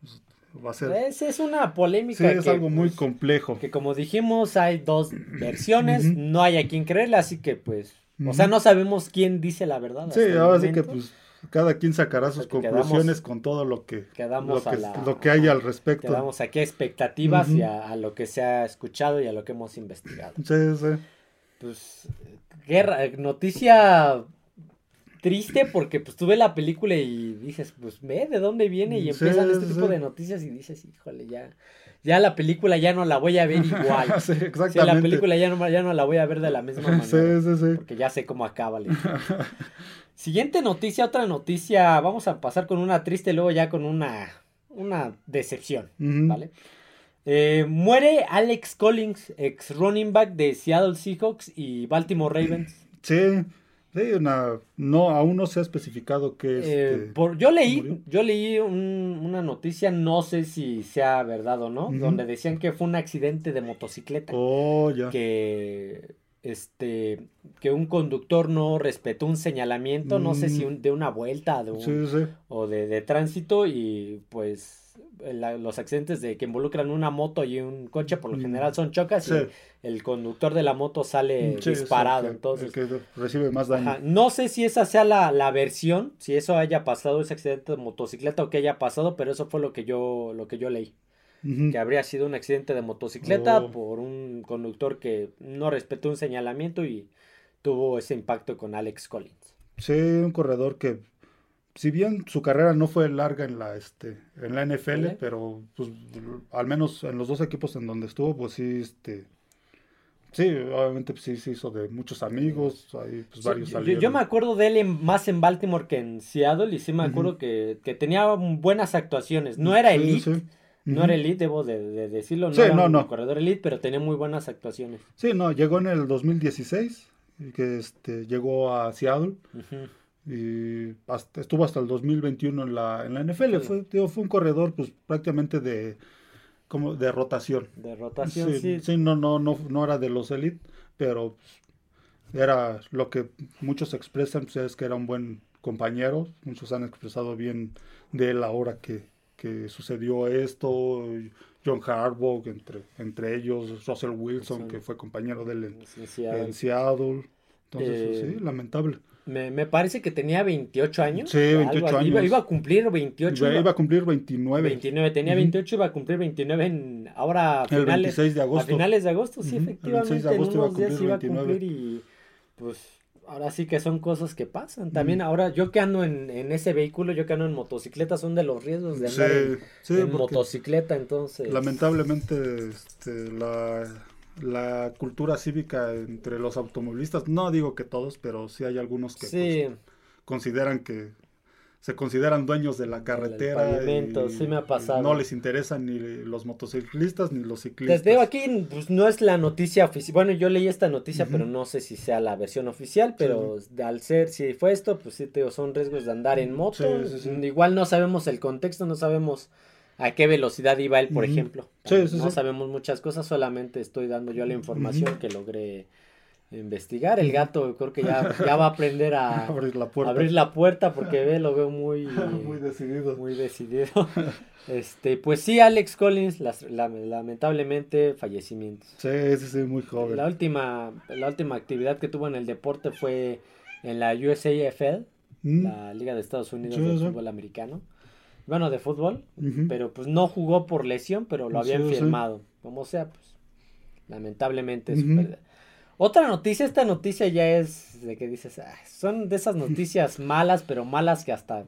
pues, va a ser... Es, es una polémica. Sí, es que, algo muy pues, complejo. Que como dijimos, hay dos versiones, no hay a quien creerle, así que pues, o sea, no sabemos quién dice la verdad. Sí, ahora sí que pues cada quien sacará sus Porque quedamos- conclusiones con todo lo que, quedamos lo que, la- lo que hay al respecto. Quedamos aquí a expectativas y a, a lo que se ha escuchado y a lo que hemos investigado. Sí, sí. Pues, guerra, noticia triste porque pues tú ves la película y dices, pues ve de dónde viene y Sí, empiezan este sí. tipo de noticias y dices, híjole, ya, ya la película ya no la voy a ver [laughs] igual. Sí, Sí, exactamente. la película ya no, ya no la voy a ver de la misma [laughs] manera. Sí, sí, sí. Porque ya sé cómo acaba. [laughs] Siguiente noticia, otra noticia. Vamos a pasar con una triste, luego ya con una, una decepción. ¿Vale? Eh, muere Alex Collins, ex running back de Seattle Seahawks y Baltimore Ravens. Sí, sí, una, no, aún no se ha especificado qué es. Eh, por- yo leí, yo leí un- una noticia, no sé si sea verdad o no, donde decían que fue un accidente de motocicleta. Oh, ya. que este que un conductor no respetó un señalamiento, no sé si Mm. un- de una vuelta de un- Sí, sí. o de, de tránsito y pues la- los accidentes de que involucran una moto y un coche por lo Mm. general son chocas Sí. y el conductor de la moto sale el disparado, que- entonces el que recibe más daño. ajá, no sé si esa sea la, la versión, si eso haya pasado ese accidente de motocicleta o que haya pasado, pero eso fue lo que yo lo que yo leí Que habría sido un accidente de motocicleta Oh. por un conductor que no respetó un señalamiento y tuvo ese impacto con Alex Collins. Sí, un corredor que, si bien su carrera no fue larga en la, este, en la NFL, pero pues, al menos en los dos equipos en donde estuvo, pues sí, este, sí, obviamente pues, sí se hizo de muchos amigos, ahí pues Sí, varios yo, yo- salieron. yo me acuerdo de él en- más en Baltimore que en Seattle y sí me acuerdo que, que tenía buenas actuaciones. No era elite, sí. No era elite, debo de, de decirlo, no Sí, era no, un no. corredor elite, pero tenía muy buenas actuaciones. Sí, no, llegó en el 2016, y que este, llegó a Seattle y hasta- estuvo hasta el 2021 en la, en la NFL. Sí. Fue, digo, fue un corredor pues prácticamente de, como de rotación. De rotación, Sí, sí. sí, no, no, no, no era de los elite, pero era lo que muchos expresan, pues, es que era un buen compañero. Muchos han expresado bien de él ahora que, que sucedió esto. John Harbaugh, entre, entre ellos, Russell Wilson, Wilson. que fue compañero de él en, Sí, sí, a ver. en Seattle. Entonces, Eh, sí, lamentable. Me, me parece que tenía 28 años. Sí, algo 28 así. Iba, años. iba a cumplir 28. Iba, iba a cumplir 29 29, tenía Ujú. 28, iba a cumplir 29 en ahora a el finales, 26 de a agosto. finales de agosto, sí, Ujú, el efectivamente, 26 de agosto en iba a días cumplir iba a 29. cumplir y pues ahora sí que son cosas que pasan. También ahora yo que ando en, en ese vehículo, yo que ando en motocicleta, son de los riesgos de Sí, andar en, sí, en porque motocicleta, entonces... lamentablemente este, la, la cultura cívica entre los automovilistas, no digo que todos, pero sí hay algunos que Sí, pues, consideran que se consideran dueños de la carretera y sí me ha pasado. no les interesan ni los motociclistas ni los ciclistas. digo, aquí pues, no es la noticia oficial. Bueno, yo leí esta noticia, pero no sé si sea la versión oficial. Pero al ser, si fue esto, pues sí, te son riesgos de andar en moto. Sí, sí, sí. Igual no sabemos el contexto, no sabemos a qué velocidad iba él, por Ujú. ejemplo. Sí, sí, no sabemos muchas cosas, solamente estoy dando yo la información que logré investigar. El gato creo que ya, ya va a aprender [laughs] a abrir la puerta. abrir la puerta porque ve, lo veo muy, [laughs] Muy decidido. muy decidido. [laughs] Este, pues sí, Alex Collins, las- la- lamentablemente, fallecimientos. Sí, sí, sí, muy joven. La última, la última actividad que tuvo en el deporte fue en la USAFL, Mm, la Liga de Estados Unidos de. Fútbol Americano. Bueno, de fútbol, pero pues no jugó por lesión, pero lo habían sí. firmado. Como sea, pues lamentablemente es su pérdida. Otra noticia, esta noticia ya es de que dices, "Ah, son de esas [laughs] noticias malas, pero malas que hasta,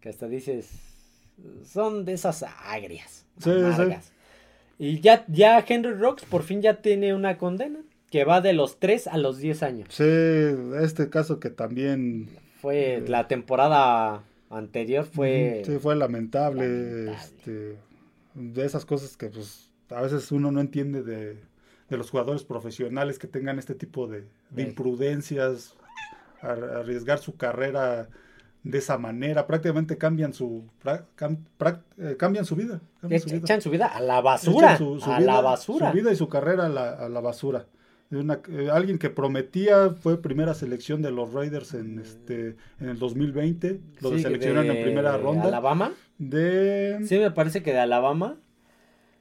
que hasta dices, son de esas agrias, Sí, sí. amargas. Y ya, ya Henry Rocks por fin ya tiene una condena que va de los 3 a los 10 años. Sí, este caso que también Fue Eh. la temporada anterior fue... Sí, fue lamentable, lamentable. este, de esas cosas que pues a veces uno no entiende de, de los jugadores profesionales que tengan este tipo de, de imprudencias, ar- arriesgar su carrera de esa manera, prácticamente cambian su pra- cam- prac- eh, cambian su vida, cambian su Echa- vida. echan su vida a la basura, su- su a vida- la basura. Su vida y su carrera a la, a la basura. de una, eh, alguien que prometía, fue primera selección de los Raiders en este en el 2020, lo Sí, seleccionan de en primera ronda. ¿Alabama? De Sí, me parece que de Alabama.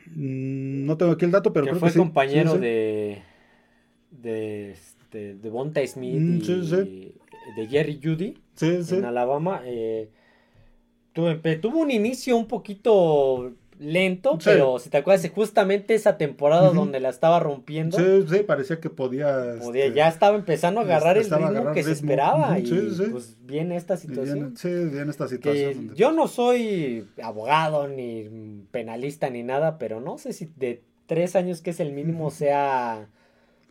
Mm, no tengo aquí el dato, pero que creo fue que compañero sí, sí. de de este, de Bonta Smith Mm, y sí, sí. de Jerry Judy Sí, sí. en Alabama. eh, tuvo un inicio un poquito lento, Sí. pero si te acuerdas, justamente esa temporada donde la estaba rompiendo, Sí, sí, parecía que podía. podía- este, ya estaba empezando a agarrar el ritmo agarrar que se esperaba. Ujú, y sí, sí. pues viene esta situación. viene- sí, viene esta situación. donde- yo no soy abogado ni penalista ni nada, pero no sé si de tres años que es el mínimo sea,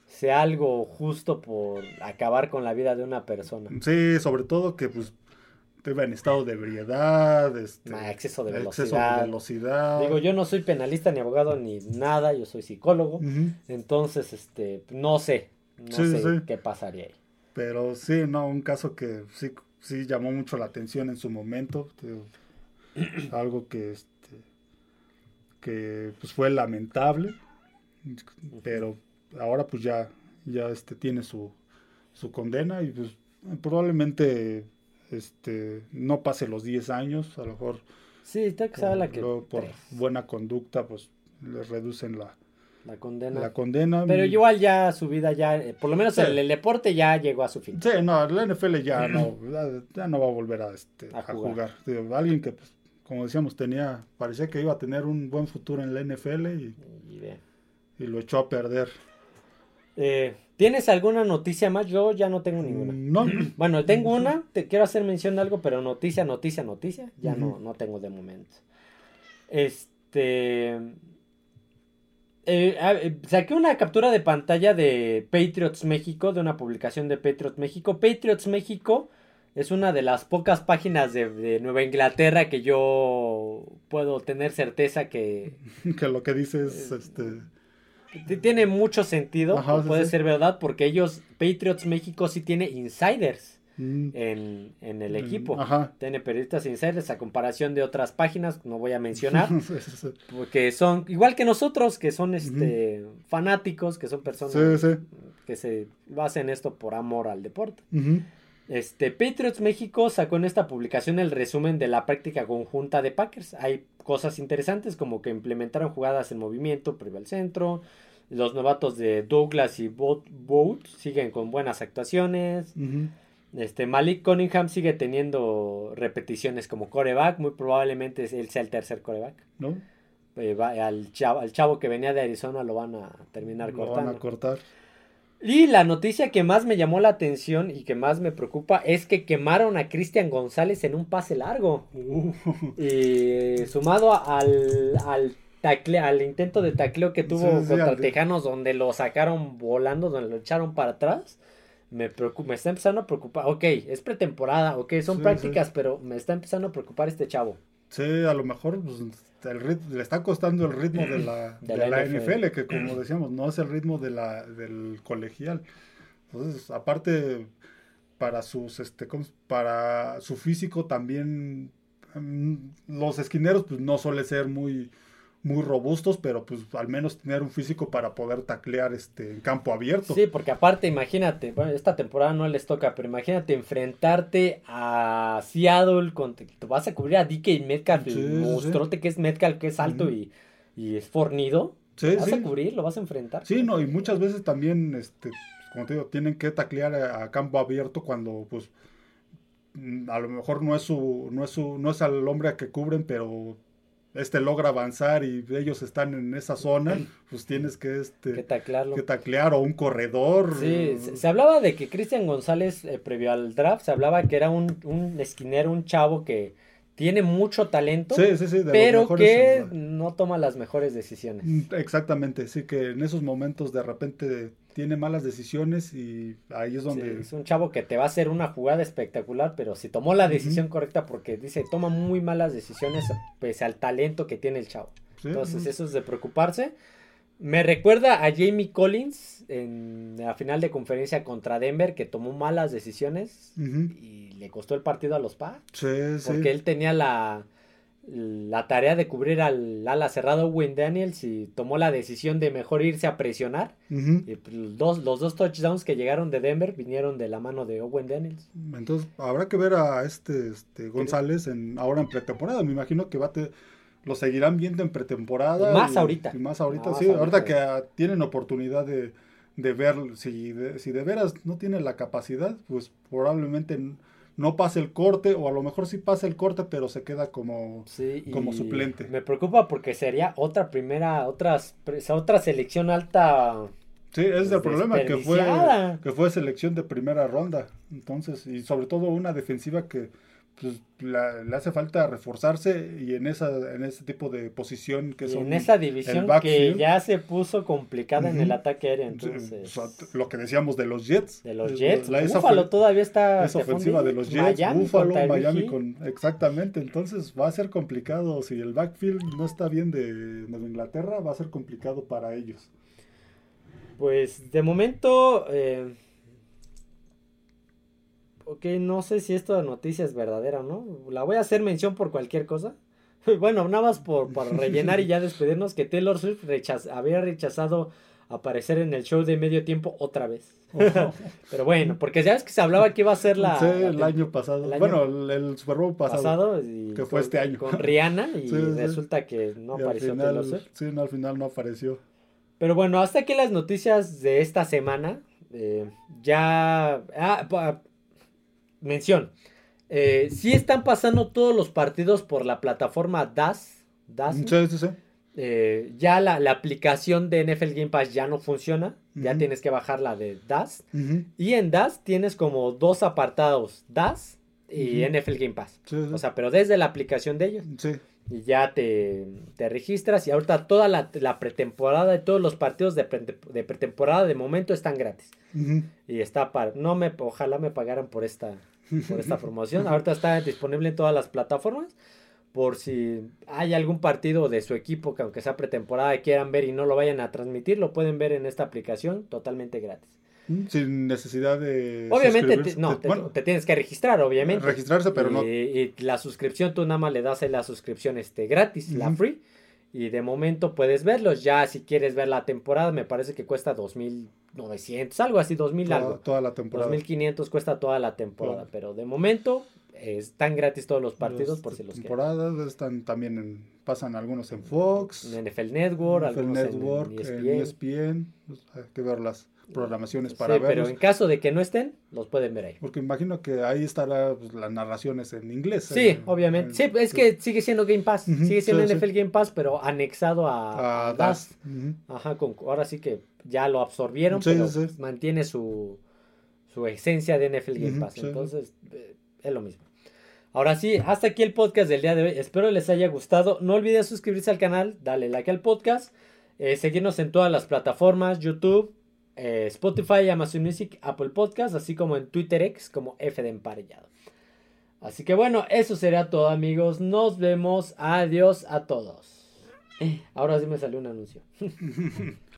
sea algo justo por acabar con la vida de una persona. Sí, sobre todo que pues iba en estado de ebriedad, este, Ah, exceso de exceso velocidad. velocidad. Digo, yo no soy penalista ni abogado ni nada, yo soy psicólogo, entonces este no sé, no Sí, sé sí. qué pasaría ahí. Pero sí, no, un caso que sí, sí llamó mucho la atención en su momento. [clears throat] algo que este que pues fue lamentable. Pero ahora pues ya, ya este tiene su, su condena y pues probablemente este no pase los 10 años, a lo mejor Sí, está que se habla que luego por tres, buena conducta pues le reducen la, la condena. la condena. Pero igual ya su vida ya, eh, por lo menos Sí. el, el deporte ya llegó a su fin. Sí, no, la NFL ya [clears throat] no, ya, no va a volver a, este, A a jugar. alguien que, pues, como decíamos, tenía, parecía que iba a tener un buen futuro en la NFL y, Y y lo echó a perder. Eh, ¿Tienes alguna noticia más? Yo ya no tengo ninguna. Mm, No, [clears throat] Bueno, tengo una, te quiero hacer mención de algo, pero noticia, noticia, noticia, ya no, no tengo de momento. Este... eh, eh, saqué una captura de pantalla de Patriots México, de una publicación de Patriots México. Patriots México es una de las pocas páginas de, de Nueva Inglaterra que yo puedo tener certeza que [laughs] que lo que dice Eh, es, este, T- Tiene mucho sentido, Ajá, o sí, puede sí. ser verdad, porque ellos, Patriots México, sí tiene insiders mm, en, en el mm, equipo. Ajá. Tiene periodistas insiders a comparación de otras páginas, no voy a mencionar, [laughs] porque son igual que nosotros, que son este fanáticos, que son personas que se hacen esto por amor al deporte. Este, Patriots México sacó en esta publicación el resumen de la práctica conjunta de Packers. Hay cosas interesantes como que implementaron jugadas en movimiento previo al centro. Los novatos de Douglas y Boat, siguen con buenas actuaciones. Este, Malik Cunningham sigue teniendo repeticiones como coreback. Muy probablemente él sea el tercer coreback. ¿No? Eh, va- al, chavo, al chavo que venía de Arizona lo van a terminar Lo van cortando. a cortar. Y la noticia que más me llamó la atención y que más me preocupa es que quemaron a Cristian González en un pase largo. Uh, Y sumado al, al, tacle- al intento de tacleo que tuvo Sí, sí, contra Tejanos, donde lo sacaron volando, donde lo echaron para atrás, me, preocupa, me está empezando a preocupar. Ok, es pretemporada, ok, son prácticas, pero me está empezando a preocupar este chavo. Sí, a lo mejor pues, el le está costando el ritmo de la, [clears throat] De de la la NFL. NFL, que [clears throat] como decíamos, no es el ritmo de la, del colegial. Entonces, aparte, para sus este ¿cómo se- para su físico también mm, los esquineros pues no suele ser muy muy robustos, pero pues al menos tener un físico para poder taclear este en campo abierto. Sí, porque aparte, imagínate, bueno, esta temporada no les toca, pero imagínate enfrentarte a Seattle, con, te vas a cubrir a DK Metcalf, Sí, el sí. que es Metcalf, que es alto y, y es fornido. Sí, lo vas a cubrir, lo vas a enfrentar. Sí, no, y muchas veces también, este, como te digo, tienen que taclear a, a campo abierto cuando, pues, mm, a lo mejor no es su, no es su, no es al hombre a que cubren, pero este logra avanzar y ellos están en esa zona, [clears throat] pues tienes que, Que este, taclearlo. que taclear o un corredor. Sí, se, se hablaba de que Cristian González, eh, previo al draft, se hablaba que era un, un esquinero, un chavo que tiene mucho talento, Sí, sí, sí, pero que en no toma las mejores decisiones. Mm, Exactamente, sí, que en esos momentos de repente tiene malas decisiones y ahí es Sí, donde... es un chavo que te va a hacer una jugada espectacular, pero si tomó la decisión correcta porque dice, toma muy malas decisiones pese al talento que tiene el chavo. sí, Entonces eso es de preocuparse. Me recuerda a Jamie Collins en la final de conferencia contra Denver que tomó malas decisiones y le costó el partido a los Pats. Sí, sí. Porque él tenía la, la tarea de cubrir al ala cerrado Owen Daniels y tomó la decisión de mejor irse a presionar. Y pues, los, dos, los dos touchdowns que llegaron de Denver vinieron de la mano de Owen Daniels. Entonces habrá que ver a este, este González en, ahora en pretemporada. Me imagino que va a lo seguirán viendo en pretemporada. más ahorita. Y más ahorita, sí. Ahorita, que tienen oportunidad de, de ver si si de veras no tiene la capacidad, pues probablemente no pase el corte, o a lo mejor sí pasa el corte, pero se queda como, como suplente. Me preocupa porque sería otra primera, otras, otra selección alta. Sí, ese es el problema, que fue, que fue selección de primera ronda. Entonces, y sobre todo una defensiva que pues, le hace falta reforzarse y en esa en ese tipo de posición que son en esa división que ya se puso complicada en el ataque aéreo entonces. lo que decíamos de los Jets. De los Jets. la, Búfalo todavía está esa ofensiva de los Jets Miami Búfalo Miami con exactamente entonces va a ser complicado. Si el backfield no está bien de, de Inglaterra va a ser complicado para ellos. Pues de momento eh, ok, no sé si esta noticia es verdadera o no. La voy a hacer mención por cualquier cosa. [laughs] bueno, nada más por, rellenar y ya despedirnos que Taylor Swift había rechazado aparecer en el show de medio tiempo otra vez. [laughs] Pero bueno, porque ya ves que se hablaba que iba a ser la... Sí, el año pasado. bueno, el, Super Bowl pasado. que fue este año. Con Rihanna y [laughs] resulta que no apareció Taylor Swift. Sí, no, al final no apareció. Pero bueno, hasta aquí las noticias de esta semana. Eh, ya... Ah, mención. Eh, sí están pasando todos los partidos por la plataforma DAS. DAS sí, sí, sí. Eh, ya la, aplicación de NFL Game Pass ya no funciona. Ya tienes que bajar la de DAS. Y en DAS tienes como dos apartados: DAS y NFL Game Pass. O sea, pero desde la aplicación de ellos. Y ya te, registras. Y ahorita toda la, pretemporada y todos los partidos de, de, pretemporada de momento están gratis. Y está para. No me, ojalá me pagaran por esta, por esta [laughs] promoción. Ahorita está disponible en todas las plataformas. Por si hay algún partido de su equipo que aunque sea pretemporada quieran ver y no lo vayan a transmitir, lo pueden ver en esta aplicación totalmente gratis. Mm, sin necesidad de... Obviamente, no, te, tienes que registrar, obviamente. Registrarse, pero no. Y la suscripción, tú nada más le das la suscripción este, gratis, la free. Y de momento puedes verlos. Ya si quieres ver la temporada, me parece que cuesta 2.900, algo así, 2.000 toda, algo. Toda la temporada. 2.500 cuesta toda la temporada. Pero de momento están gratis todos los partidos por si los temporadas están también en, pasan algunos en Fox. En NFL Network, algunos Network, en, ESPN. E pues, hay que verlas programaciones para sí, Pero en caso de que no estén, los pueden ver ahí. Porque imagino que ahí estará pues, las narraciones en inglés. Sí, obviamente. sí, es que sigue siendo Game Pass. sigue siendo NFL Game Pass, pero anexado a, DAS. Ajá, con, ahora sí que ya lo absorbieron, pero mantiene su, su esencia de NFL Game Pass. Entonces, eh, es lo mismo. Ahora sí, hasta aquí el podcast del día de hoy. Espero les haya gustado. No olviden suscribirse al canal, darle like al podcast, eh, seguirnos en todas las plataformas, YouTube, eh, Spotify, Amazon Music, Apple Podcast, así como en Twitter X como F de Emparellado. Así que bueno, eso sería todo amigos. Nos vemos. Adiós a todos. Ahora sí me salió un anuncio. [laughs]